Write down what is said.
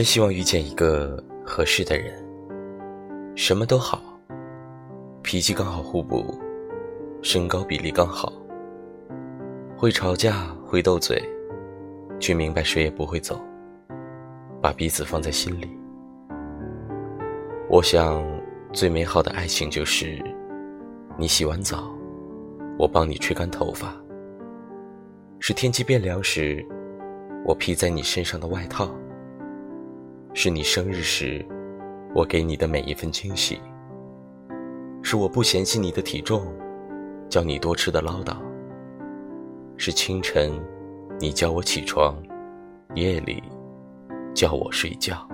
真希望遇见一个合适的人，什么都好，脾气刚好互补，身高比例刚好，会吵架会斗嘴，却明白谁也不会走，把彼此放在心里。我想，最美好的爱情就是，你洗完澡，我帮你吹干头发；是天气变凉时，我披在你身上的外套。是你生日时，我给你的每一份惊喜；是我不嫌弃你的体重，叫你多吃的唠叨；是清晨，你叫我起床，夜里叫我睡觉。